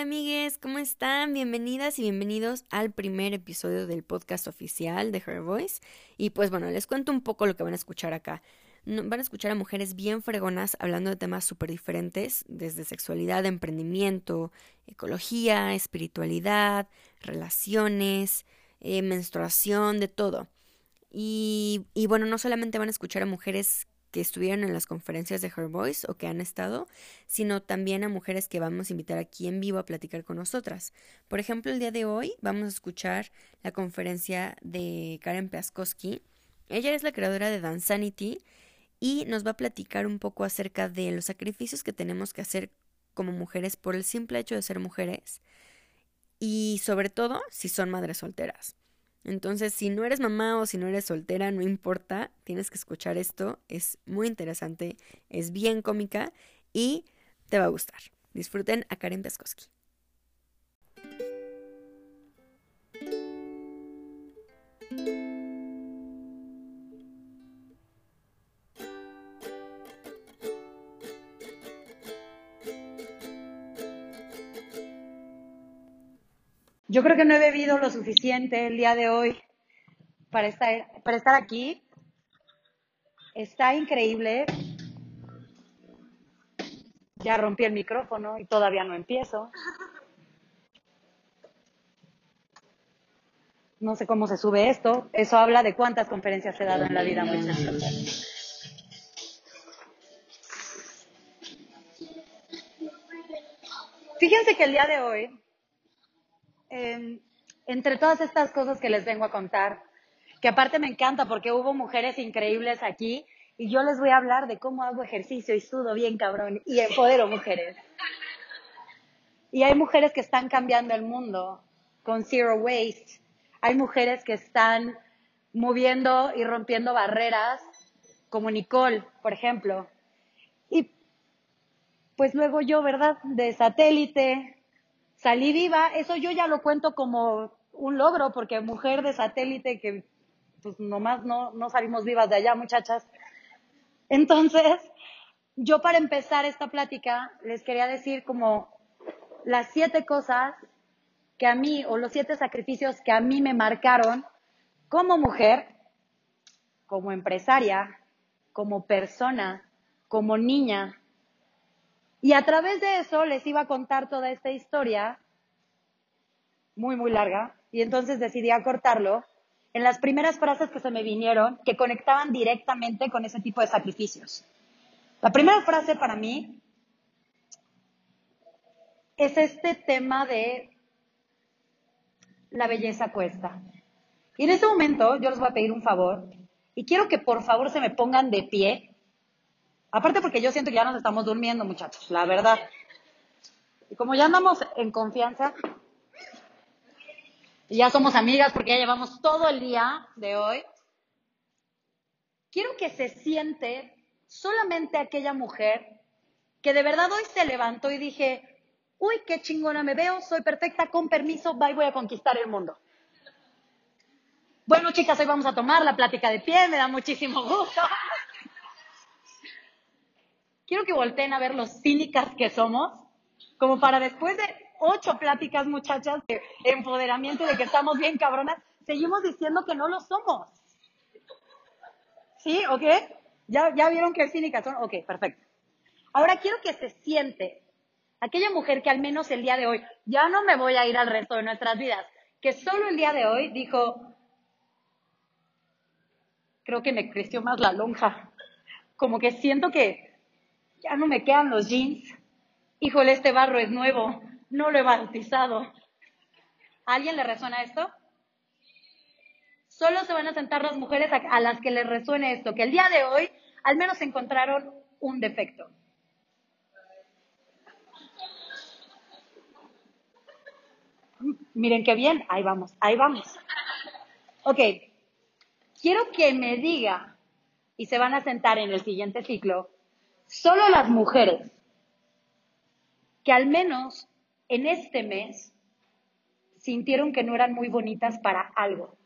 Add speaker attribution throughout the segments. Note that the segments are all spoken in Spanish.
Speaker 1: Hola amigues, ¿cómo están? Bienvenidas y bienvenidos al primer episodio del podcast oficial de Her Voice. Y pues bueno, les cuento un poco lo que van a escuchar acá. Van a escuchar a mujeres bien fregonas hablando de temas súper diferentes, desde sexualidad, emprendimiento, ecología, espiritualidad, relaciones, eh, menstruación, de todo. Y, y bueno, no solamente van a escuchar a mujeres que estuvieron en las conferencias de Her Voice o que han estado, sino también a mujeres que vamos a invitar aquí en vivo a platicar con nosotras. Por ejemplo, el día de hoy vamos a escuchar la conferencia de Karen Piaskowski. Ella es la creadora de Dansanity y nos va a platicar un poco acerca de los sacrificios que tenemos que hacer como mujeres por el simple hecho de ser mujeres y sobre todo si son madres solteras. Entonces, si no eres mamá o si no eres soltera, no importa, tienes que escuchar esto, es muy interesante, es bien cómica y te va a gustar. Disfruten a Karen Piaskowski.
Speaker 2: Yo creo que no he bebido lo suficiente el día de hoy para estar, para estar aquí. Está increíble. Ya rompí el micrófono y todavía no empiezo. No sé cómo se sube esto. Eso habla de cuántas conferencias he dado en la vida, muchachos. Fíjense que el día de hoy Em, entre todas estas cosas que les vengo a contar, que aparte me encanta porque hubo mujeres increíbles aquí y yo les voy a hablar de cómo hago ejercicio y sudo bien cabrón y empodero mujeres. Y hay mujeres que están cambiando el mundo con zero waste. Hay mujeres que están moviendo y rompiendo barreras, como Nicole, por ejemplo. Y pues luego yo, ¿verdad? De satélite, salí viva, eso yo ya lo cuento como un logro, porque mujer de satélite que pues nomás no, no salimos vivas de allá, muchachas. Entonces, yo para empezar esta plática les quería decir como las siete cosas que a mí, o los siete sacrificios que a mí me marcaron como mujer, como empresaria, como persona, como niña, y a través de eso les iba a contar toda esta historia, muy, muy larga, y entonces decidí acortarlo en las primeras frases que se me vinieron que conectaban directamente con ese tipo de sacrificios. La primera frase para mí es este tema de la belleza cuesta. Y en este momento yo les voy a pedir un favor y quiero que por favor se me pongan de pie Aparte porque yo siento que ya nos estamos durmiendo, muchachos, la verdad. Y como ya andamos en confianza, y ya somos amigas porque ya llevamos todo el día de hoy, quiero que se siente solamente aquella mujer que de verdad hoy se levantó y dije, uy, qué chingona me veo, soy perfecta, con permiso, bye, voy a conquistar el mundo. Bueno, chicas, hoy vamos a tomar la plática de pie, me da muchísimo gusto quiero que volteen a ver los cínicas que somos, como para después de ocho pláticas, muchachas, de empoderamiento, de que estamos bien cabronas, seguimos diciendo que no lo somos. ¿Sí? ¿Ok? ¿Ya, ya vieron que cínicas son? Ok, perfecto. Ahora quiero que se siente aquella mujer que al menos el día de hoy, ya no me voy a ir al resto de nuestras vidas, que solo el día de hoy dijo, creo que me creció más la lonja. Como que siento que ya no me quedan los jeans. Híjole, este barro es nuevo, no lo he bautizado. ¿A alguien le resuena esto? Solo se van a sentar las mujeres a, las que les resuene esto, que el día de hoy al menos encontraron un defecto. Miren qué bien, ahí vamos, ahí vamos. Ok, quiero que me diga, y se van a sentar en el siguiente ciclo, Solo las mujeres que al menos en este mes sintieron que no eran muy bonitas para algo.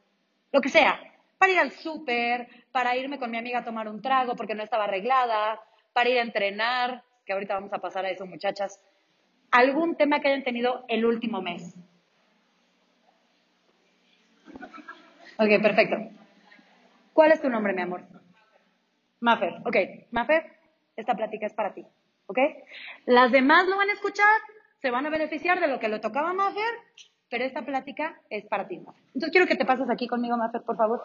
Speaker 2: Lo que sea, para ir al súper, para irme con mi amiga a tomar un trago porque no estaba arreglada, para ir a entrenar, que ahorita vamos a pasar a eso muchachas. algún tema que hayan tenido el último mes. Ok, perfecto. ¿Cuál es tu nombre, mi amor? Maffer. Ok, Maffer, esta plática es para ti. ¿Ok? Las demás lo van a escuchar, se van a beneficiar de lo que le tocaba a Maffer, pero esta plática es para ti, Maffer. Entonces quiero que te pases aquí conmigo, Maffer, por favor.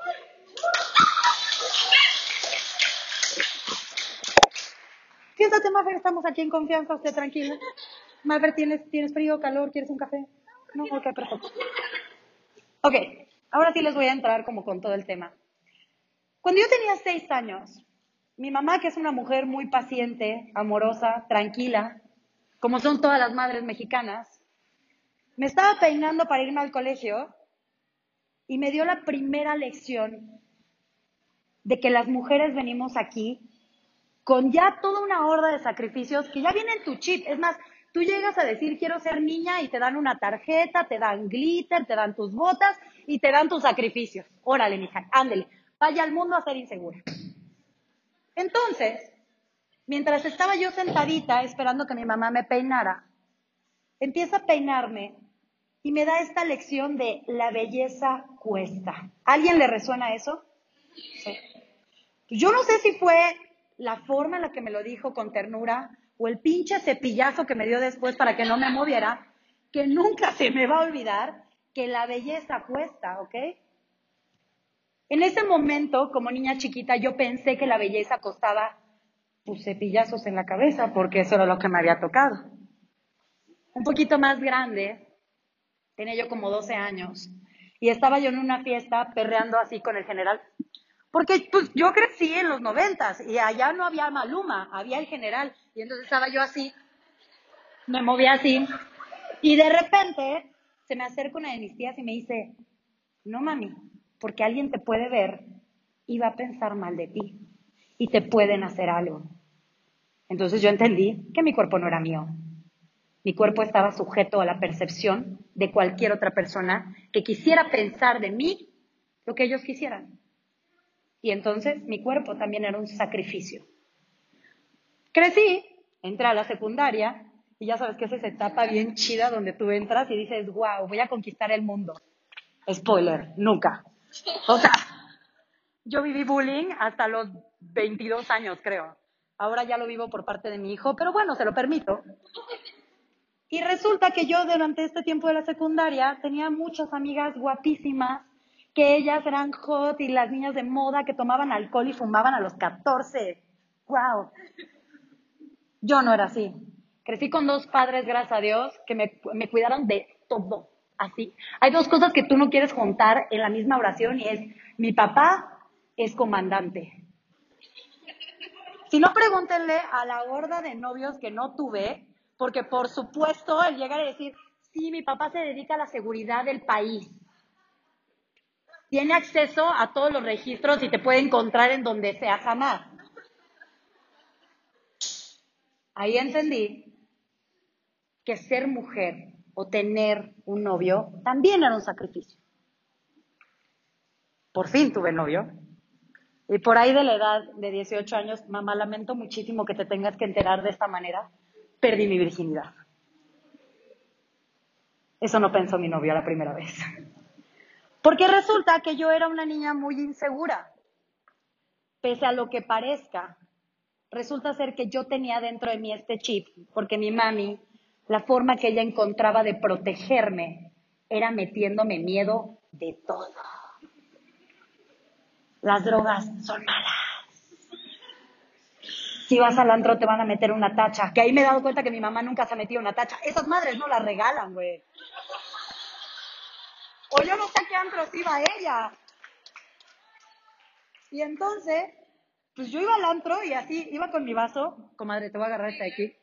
Speaker 2: Siéntate, Maffer, estamos aquí en confianza, usted tranquila. Maffer, ¿tienes, ¿tienes frío, calor? ¿Quieres un café? No, ok, perfecto. Ok, ahora sí les voy a entrar como con todo el tema. Cuando yo tenía seis años, mi mamá, que es una mujer muy paciente, amorosa, tranquila, como son todas las madres mexicanas, me estaba peinando para irme al colegio y me dio la primera lección de que las mujeres venimos aquí con ya toda una horda de sacrificios que ya vienen en tu chip. Es más, tú llegas a decir quiero ser niña y te dan una tarjeta, te dan glitter, te dan tus botas y te dan tus sacrificios. Órale, mija, ándele, vaya al mundo a ser insegura. Entonces, mientras estaba yo sentadita esperando que mi mamá me peinara, empieza a peinarme y me da esta lección de la belleza cuesta. ¿Alguien le resuena eso? Sí. Yo no sé si fue la forma en la que me lo dijo con ternura o el pinche cepillazo que me dio después para que no me moviera, que nunca se me va a olvidar que la belleza cuesta, ¿ok? En ese momento, como niña chiquita, yo pensé que la belleza costaba pues, cepillazos en la cabeza, porque eso era lo que me había tocado. Un poquito más grande, tenía yo como 12 años, y estaba yo en una fiesta perreando así con el general. Porque pues yo crecí en los noventas y allá no había Maluma, había el general. Y entonces estaba yo así, me movía así. Y de repente se me acerca una de mis tías y me dice, no mami, porque alguien te puede ver y va a pensar mal de ti y te pueden hacer algo. Entonces yo entendí que mi cuerpo no era mío. Mi cuerpo estaba sujeto a la percepción de cualquier otra persona que quisiera pensar de mí lo que ellos quisieran. Y entonces mi cuerpo también era un sacrificio. Crecí, entré a la secundaria y ya sabes que es esa etapa bien chida donde tú entras y dices, wow, voy a conquistar el mundo. Spoiler, nunca. O sea, yo viví bullying hasta los 22 años, creo. Ahora ya lo vivo por parte de mi hijo, pero bueno, se lo permito. Y resulta que yo durante este tiempo de la secundaria tenía muchas amigas guapísimas, que ellas eran hot y las niñas de moda que tomaban alcohol y fumaban a los 14. ¡Wow! Yo no era así. Crecí con dos padres, gracias a Dios, que me, me cuidaron de todo así. Hay dos cosas que tú no quieres juntar en la misma oración y es, mi papá es comandante. Si no, pregúntenle a la gorda de novios que no tuve, porque por supuesto el llegar a decir, sí, mi papá se dedica a la seguridad del país. Tiene acceso a todos los registros y te puede encontrar en donde sea jamás. Ahí entendí que ser mujer o tener un novio también era un sacrificio. Por fin tuve novio. Y por ahí de la edad de 18 años, mamá, lamento muchísimo que te tengas que enterar de esta manera. Perdí mi virginidad. Eso no pensó mi novio la primera vez. Porque resulta que yo era una niña muy insegura. Pese a lo que parezca, resulta ser que yo tenía dentro de mí este chip, porque mi mami la forma que ella encontraba de protegerme era metiéndome miedo de todo. Las drogas son malas. Si vas al antro te van a meter una tacha. Que ahí me he dado cuenta que mi mamá nunca se ha metido una tacha. Esas madres no las regalan, güey. O yo no sé qué antro iba ella. Y entonces, pues yo iba al antro y así, iba con mi vaso. Comadre, te voy a agarrar esta de aquí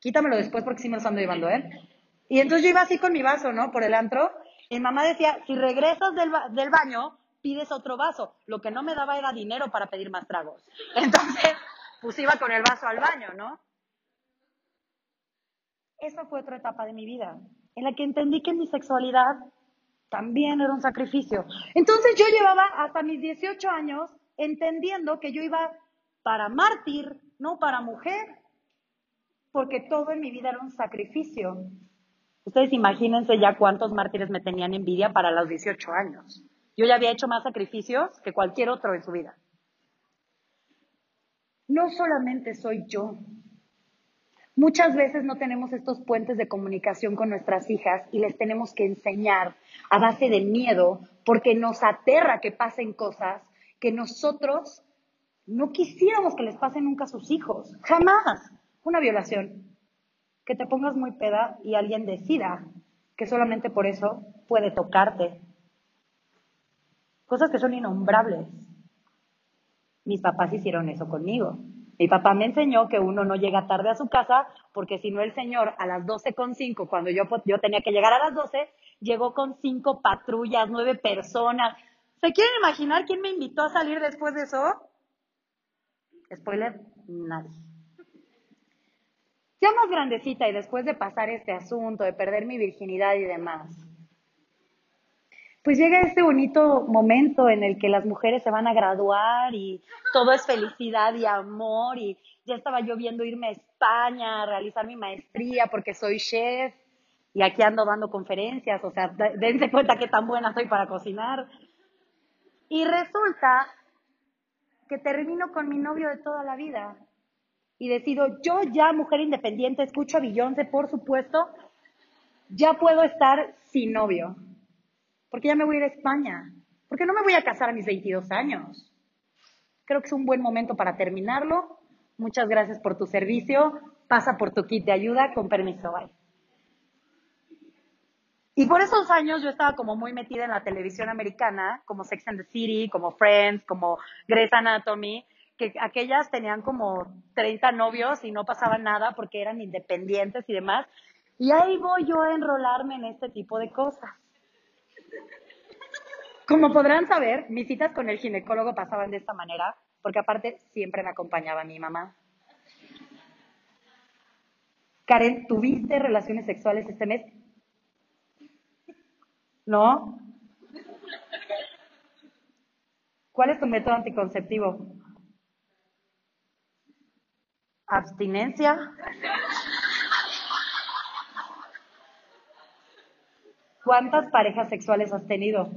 Speaker 2: quítamelo después porque sí me lo están llevando, ¿eh? Y entonces yo iba así con mi vaso, ¿no? Por el antro. Y mamá decía, si regresas del, del baño, pides otro vaso. Lo que no me daba era dinero para pedir más tragos. Entonces, pues iba con el vaso al baño, ¿no? Esa fue otra etapa de mi vida, en la que entendí que mi sexualidad también era un sacrificio. Entonces yo llevaba hasta mis 18 años entendiendo que yo iba para mártir, no para mujer porque todo en mi vida era un sacrificio. Ustedes imagínense ya cuántos mártires me tenían envidia para los 18 años. Yo ya había hecho más sacrificios que cualquier otro en su vida. No solamente soy yo. Muchas veces no tenemos estos puentes de comunicación con nuestras hijas y les tenemos que enseñar a base de miedo porque nos aterra que pasen cosas que nosotros no quisiéramos que les pasen nunca a sus hijos. Jamás. Una violación que te pongas muy peda y alguien decida que solamente por eso puede tocarte. Cosas que son innombrables. Mis papás hicieron eso conmigo. Mi papá me enseñó que uno no llega tarde a su casa porque si no el señor a las 12.5, cuando yo, yo tenía que llegar a las 12, llegó con cinco patrullas, nueve personas. ¿Se quieren imaginar quién me invitó a salir después de eso? Spoiler, nadie. Ya más grandecita y después de pasar este asunto, de perder mi virginidad y demás, pues llega este bonito momento en el que las mujeres se van a graduar y todo es felicidad y amor y ya estaba yo viendo irme a España a realizar mi maestría porque soy chef y aquí ando dando conferencias, o sea, dense cuenta qué tan buena soy para cocinar. Y resulta que termino con mi novio de toda la vida, y decido, yo ya mujer independiente, escucho a Beyoncé, por supuesto, ya puedo estar sin novio, porque ya me voy a ir a España, porque no me voy a casar a mis 22 años. Creo que es un buen momento para terminarlo. Muchas gracias por tu servicio. Pasa por tu kit de ayuda. Con permiso, bye. Y por esos años yo estaba como muy metida en la televisión americana, como Sex and the City, como Friends, como Grey's Anatomy que aquellas tenían como 30 novios y no pasaba nada porque eran independientes y demás. Y ahí voy yo a enrolarme en este tipo de cosas. Como podrán saber, mis citas con el ginecólogo pasaban de esta manera, porque aparte siempre me acompañaba mi mamá. Karen, ¿tuviste relaciones sexuales este mes? ¿No? ¿Cuál es tu método anticonceptivo? Abstinencia. ¿Cuántas parejas sexuales has tenido?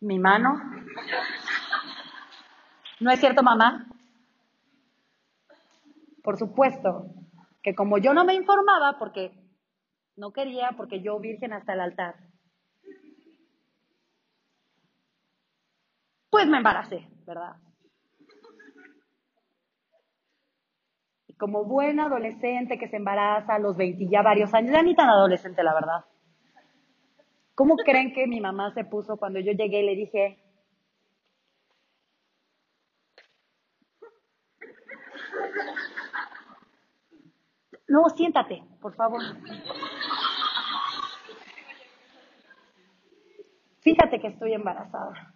Speaker 2: Mi mano. ¿No es cierto, mamá? Por supuesto que como yo no me informaba, porque no quería, porque yo virgen hasta el altar, pues me embaracé, ¿verdad? Como buena adolescente que se embaraza a los 20 ya varios años, ya ni tan adolescente, la verdad. ¿Cómo creen que mi mamá se puso cuando yo llegué y le dije, no, siéntate, por favor. Fíjate que estoy embarazada.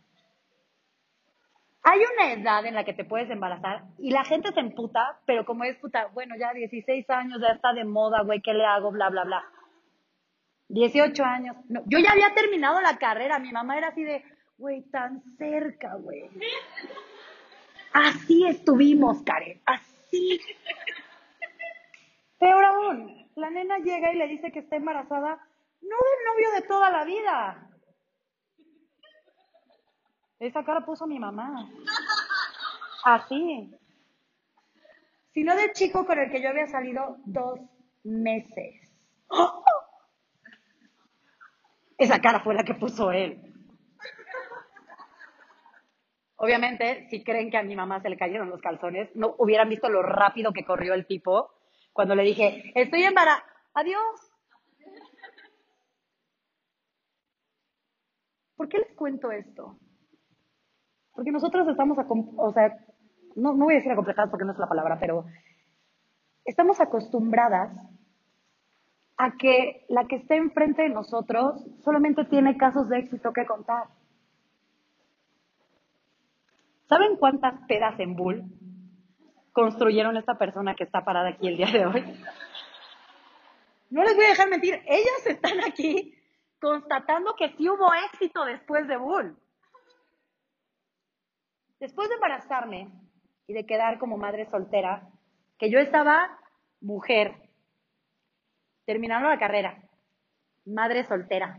Speaker 2: Hay una edad en la que te puedes embarazar y la gente se emputa, pero como es puta, bueno, ya 16 años, ya está de moda, güey, ¿qué le hago? Bla, bla, bla. 18 años. No, yo ya había terminado la carrera, mi mamá era así de, güey, tan cerca, güey. Así estuvimos, Karen, así. Peor aún, la nena llega y le dice que está embarazada, no del novio de toda la vida, esa cara puso mi mamá. Así. Sino del chico con el que yo había salido dos meses. Esa cara fue la que puso él. Obviamente, si creen que a mi mamá se le cayeron los calzones, no hubieran visto lo rápido que corrió el tipo cuando le dije, estoy embarazada, adiós. ¿Por qué les cuento esto? Porque nosotros estamos, o sea, no, no voy a decir acomplejadas porque no es la palabra, pero estamos acostumbradas a que la que esté enfrente de nosotros solamente tiene casos de éxito que contar. ¿Saben cuántas pedas en Bull construyeron esta persona que está parada aquí el día de hoy? No les voy a dejar mentir, ellas están aquí constatando que sí hubo éxito después de Bull. Después de embarazarme y de quedar como madre soltera, que yo estaba mujer, terminando la carrera, madre soltera.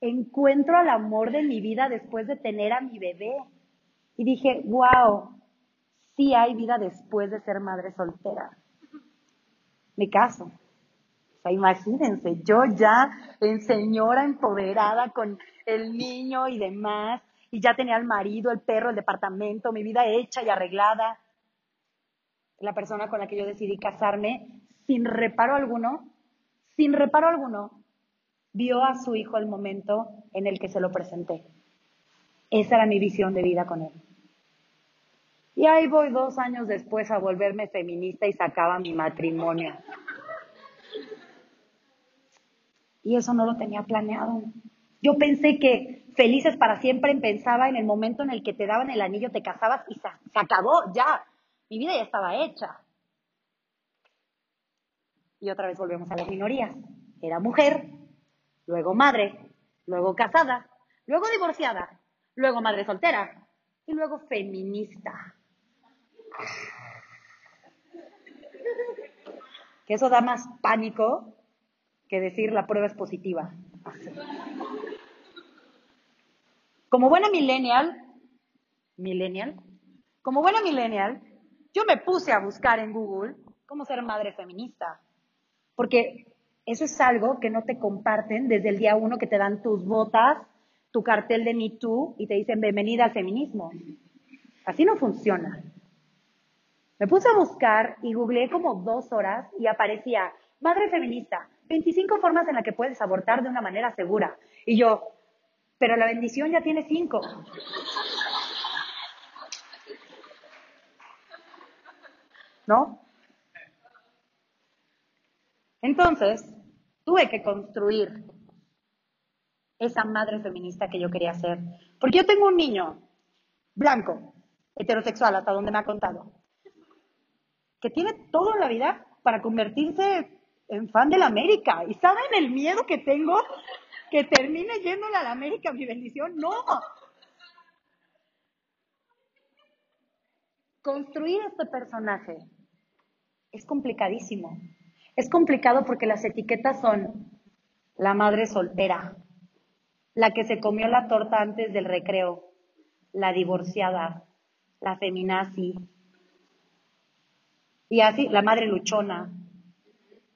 Speaker 2: Encuentro al amor de mi vida después de tener a mi bebé. Y dije, wow, sí hay vida después de ser madre soltera. Me caso. O sea, imagínense, yo ya en señora empoderada con el niño y demás, y ya tenía al marido, el perro, el departamento, mi vida hecha y arreglada. La persona con la que yo decidí casarme, sin reparo alguno, sin reparo alguno, vio a su hijo el momento en el que se lo presenté. Esa era mi visión de vida con él. Y ahí voy dos años después a volverme feminista y sacaba mi matrimonio. Y eso no lo tenía planeado. Yo pensé que felices para siempre pensaba en el momento en el que te daban el anillo, te casabas y se, acabó, ya. Mi vida ya estaba hecha. Y otra vez volvemos a las minorías. Era mujer, luego madre, luego casada, luego divorciada, luego madre soltera y luego feminista. Que eso da más pánico que decir la prueba es positiva. Como buena millennial, millennial, como buena millennial, yo me puse a buscar en Google cómo ser madre feminista. Porque eso es algo que no te comparten desde el día uno que te dan tus botas, tu cartel de Me Too y te dicen bienvenida al feminismo. Así no funciona. Me puse a buscar y googleé como dos horas y aparecía madre feminista, 25 formas en las que puedes abortar de una manera segura. Y yo, pero la bendición ya tiene cinco. ¿No? Entonces, tuve que construir esa madre feminista que yo quería ser. Porque yo tengo un niño blanco, heterosexual, hasta donde me ha contado, que tiene todo en la vida para convertirse en fan de la América. ¿Y saben el miedo que tengo que termine yéndole a la América mi bendición? No. Construir este personaje es complicadísimo. Es complicado porque las etiquetas son la madre soltera, la que se comió la torta antes del recreo, la divorciada, la feminazi, y así, la madre luchona.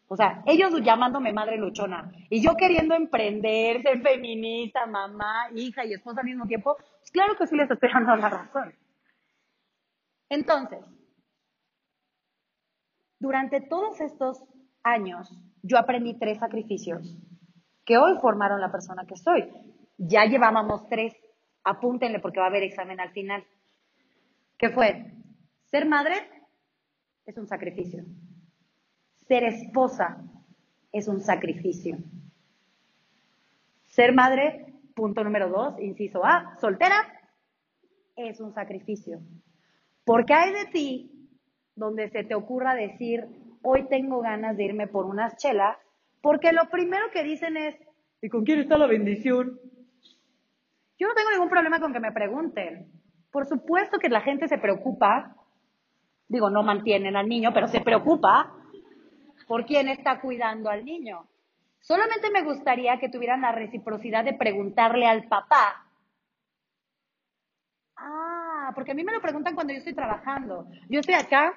Speaker 2: O sea, ellos llamándome madre luchona y yo queriendo emprender, ser feminista, mamá, hija y esposa al mismo tiempo, pues claro que sí les estoy dando la razón. Entonces, durante todos estos años, yo aprendí tres sacrificios que hoy formaron la persona que soy. Ya llevábamos tres, apúntenle porque va a haber examen al final. ¿Qué fue? Ser madre es un sacrificio. Ser esposa es un sacrificio. Ser madre, punto número dos, inciso A, soltera, es un sacrificio. Porque hay de ti donde se te ocurra decir, hoy tengo ganas de irme por unas chelas, porque lo primero que dicen es, ¿y con quién está la bendición? Yo no tengo ningún problema con que me pregunten. Por supuesto que la gente se preocupa, digo, no mantienen al niño, pero se preocupa por quién está cuidando al niño. Solamente me gustaría que tuvieran la reciprocidad de preguntarle al papá. Ah, porque a mí me lo preguntan cuando yo estoy trabajando. Yo estoy acá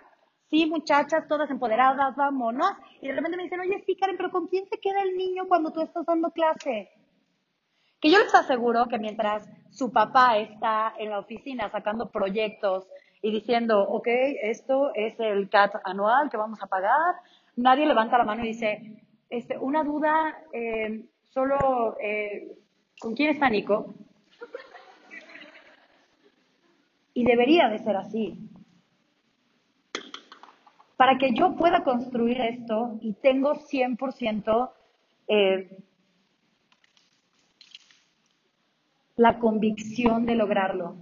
Speaker 2: sí, muchachas, todas empoderadas, vámonos. Y de repente me dicen, oye, sí, Karen, pero ¿con quién se queda el niño cuando tú estás dando clase? Que yo les aseguro que mientras su papá está en la oficina sacando proyectos y diciendo, ok, esto es el CAT anual que vamos a pagar, nadie levanta la mano y dice, este, una duda, eh, solo, eh, ¿con quién está Nico? Y debería de ser así para que yo pueda construir esto y tengo 100% eh, la convicción de lograrlo,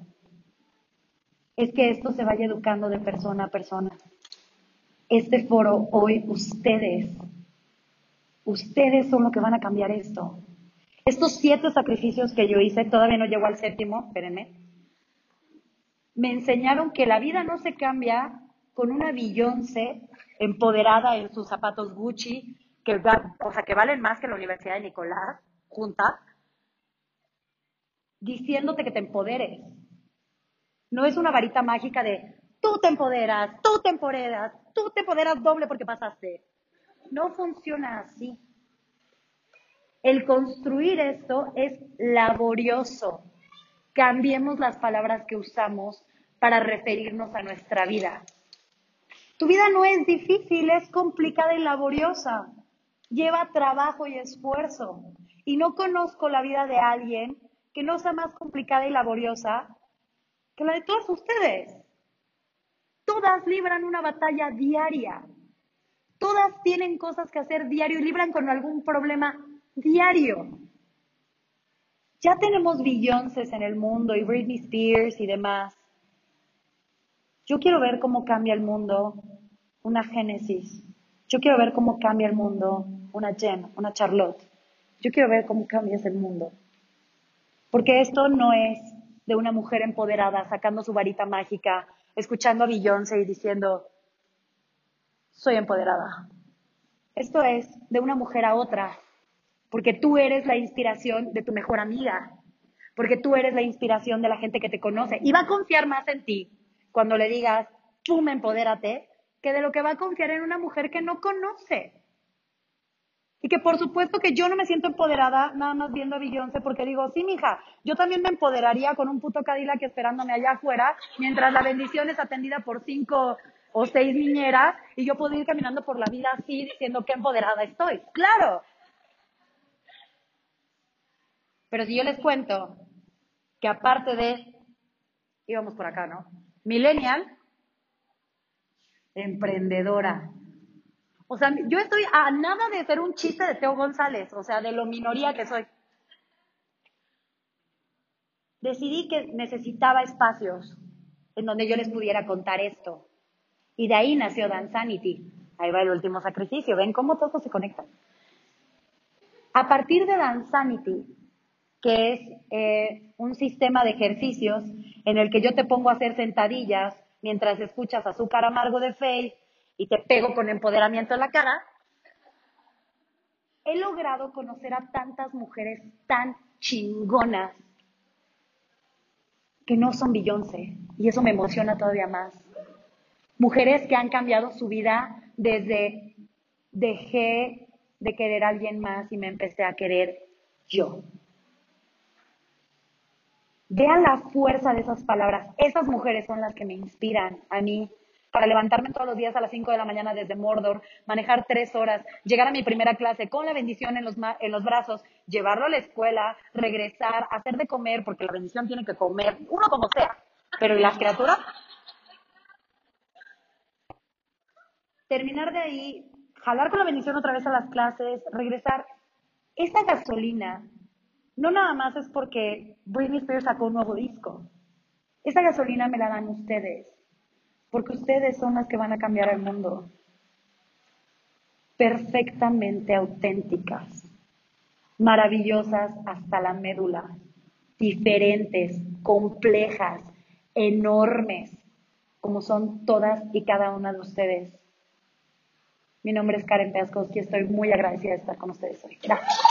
Speaker 2: es que esto se vaya educando de persona a persona. Este foro hoy, ustedes, ustedes son los que van a cambiar esto. Estos siete sacrificios que yo hice, todavía no llego al séptimo, espérenme. me enseñaron que la vida no se cambia con una Beyoncé empoderada en sus zapatos Gucci, que, o sea, que valen más que la Universidad de Nicolás, junta, diciéndote que te empoderes. No es una varita mágica de tú te empoderas, tú te empoderas, tú te empoderas doble porque pasaste. No funciona así. El construir esto es laborioso. Cambiemos las palabras que usamos para referirnos a nuestra vida. Tu vida no es difícil, es complicada y laboriosa. Lleva trabajo y esfuerzo. Y no conozco la vida de alguien que no sea más complicada y laboriosa que la de todos ustedes. Todas libran una batalla diaria. Todas tienen cosas que hacer diario y libran con algún problema diario. Ya tenemos Beyoncé en el mundo y Britney Spears y demás. Yo quiero ver cómo cambia el mundo una Génesis. Yo quiero ver cómo cambia el mundo una Jen, una Charlotte. Yo quiero ver cómo cambia el mundo. Porque esto no es de una mujer empoderada sacando su varita mágica, escuchando a Beyoncé y diciendo, soy empoderada. Esto es de una mujer a otra, porque tú eres la inspiración de tu mejor amiga, porque tú eres la inspiración de la gente que te conoce y va a confiar más en ti cuando le digas, pum, empodérate, que de lo que va a confiar en una mujer que no conoce. Y que por supuesto que yo no me siento empoderada nada más viendo a Beyoncé porque digo, sí, mija, yo también me empoderaría con un puto Cadillac esperándome allá afuera mientras la bendición es atendida por cinco o seis niñeras y yo puedo ir caminando por la vida así diciendo qué empoderada estoy. ¡Claro! Pero si yo les cuento que aparte de, íbamos por acá, ¿no? Millennial, emprendedora. O sea, yo estoy a nada de ser un chiste de Teo González, o sea, de lo minoría que soy. Decidí que necesitaba espacios en donde yo les pudiera contar esto. Y de ahí nació Danzanity. Ahí va el último sacrificio. ¿Ven cómo todo se conecta? A partir de Danzanity, que es eh, un sistema de ejercicios en el que yo te pongo a hacer sentadillas mientras escuchas azúcar amargo de Faith y te pego con empoderamiento en la cara, he logrado conocer a tantas mujeres tan chingonas que no son Beyoncé. Y eso me emociona todavía más. Mujeres que han cambiado su vida desde dejé de querer a alguien más y me empecé a querer yo. Vean la fuerza de esas palabras. Esas mujeres son las que me inspiran a mí para levantarme todos los días a las 5 de la mañana desde Mordor, manejar tres horas, llegar a mi primera clase con la bendición en los, en los brazos, llevarlo a la escuela, regresar, hacer de comer, porque la bendición tiene que comer, uno como sea, pero ¿y las criaturas? Terminar de ahí, jalar con la bendición otra vez a las clases, regresar. Esa gasolina no nada más es porque Britney Spears sacó un nuevo disco. Esa gasolina me la dan ustedes, porque ustedes son las que van a cambiar el mundo. Perfectamente auténticas, maravillosas hasta la médula, diferentes, complejas, enormes, como son todas y cada una de ustedes. Mi nombre es Karen y estoy muy agradecida de estar con ustedes hoy. Gracias.